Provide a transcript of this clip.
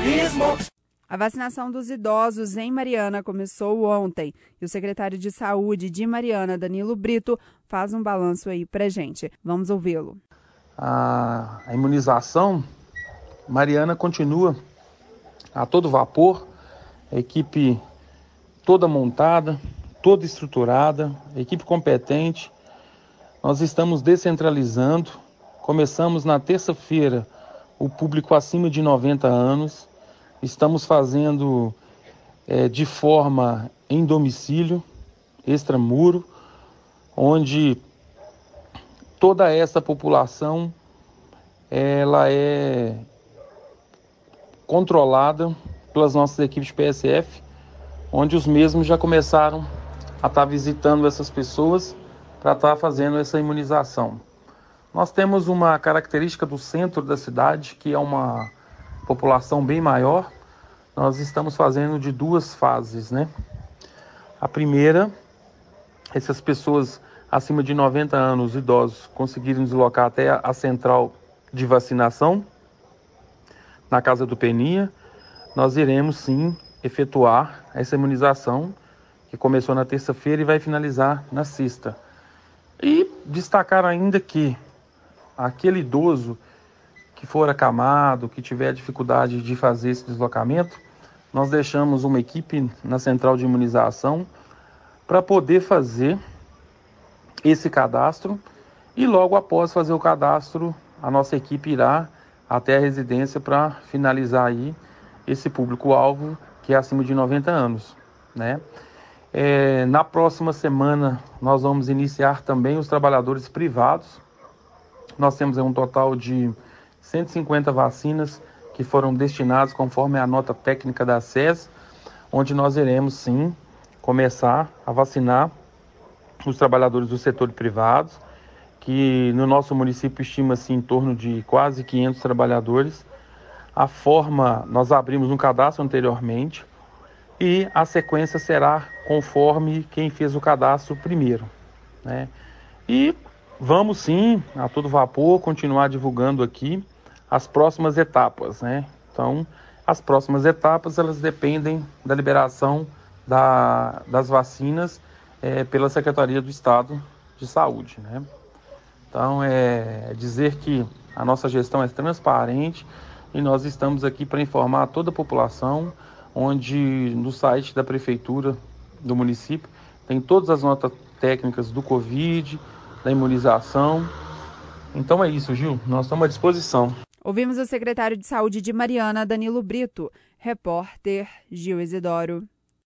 jornalismo. A vacinação dos idosos em Mariana começou ontem e o secretário de Saúde de Mariana, Danilo Brito, faz um balanço aí pra gente. Vamos ouvi-lo. A, a imunização, Mariana continua a todo vapor, a equipe toda montada, toda estruturada, equipe competente. Nós estamos descentralizando. Começamos na terça-feira o público acima de 90 anos. Estamos fazendo é, de forma em domicílio, extramuro, onde toda essa população ela é controlada pelas nossas equipes de PSF, onde os mesmos já começaram a estar visitando essas pessoas para estar fazendo essa imunização. Nós temos uma característica do centro da cidade, que é uma população bem maior. Nós estamos fazendo de duas fases, né? A primeira, essas pessoas acima de 90 anos, idosos, conseguirem deslocar até a central de vacinação na Casa do Peninha, nós iremos sim efetuar essa imunização que começou na terça-feira e vai finalizar na sexta. E destacar ainda que aquele idoso que for acamado, que tiver dificuldade de fazer esse deslocamento, nós deixamos uma equipe na central de imunização para poder fazer esse cadastro e logo após fazer o cadastro, a nossa equipe irá até a residência para finalizar aí esse público-alvo que é acima de 90 anos, né? É, na próxima semana nós vamos iniciar também os trabalhadores privados. Nós temos um total de 150 vacinas que foram destinadas conforme a nota técnica da SES, onde nós iremos sim começar a vacinar os trabalhadores do setor privado, que no nosso município estima-se em torno de quase 500 trabalhadores. A forma, nós abrimos um cadastro anteriormente e a sequência será conforme quem fez o cadastro primeiro. Né? E vamos sim, a todo vapor, continuar divulgando aqui as próximas etapas. Né? Então, as próximas etapas elas dependem da liberação da, das vacinas é, pela Secretaria do Estado de Saúde. Né? Então, é dizer que a nossa gestão é transparente e nós estamos aqui para informar toda a população, onde no site da Prefeitura do município tem todas as notas técnicas do Covid, da imunização. Então é isso, Gil. Nós estamos à disposição. Ouvimos o secretário de Saúde de Mariana, Danilo Brito. Repórter Gil Isidoro.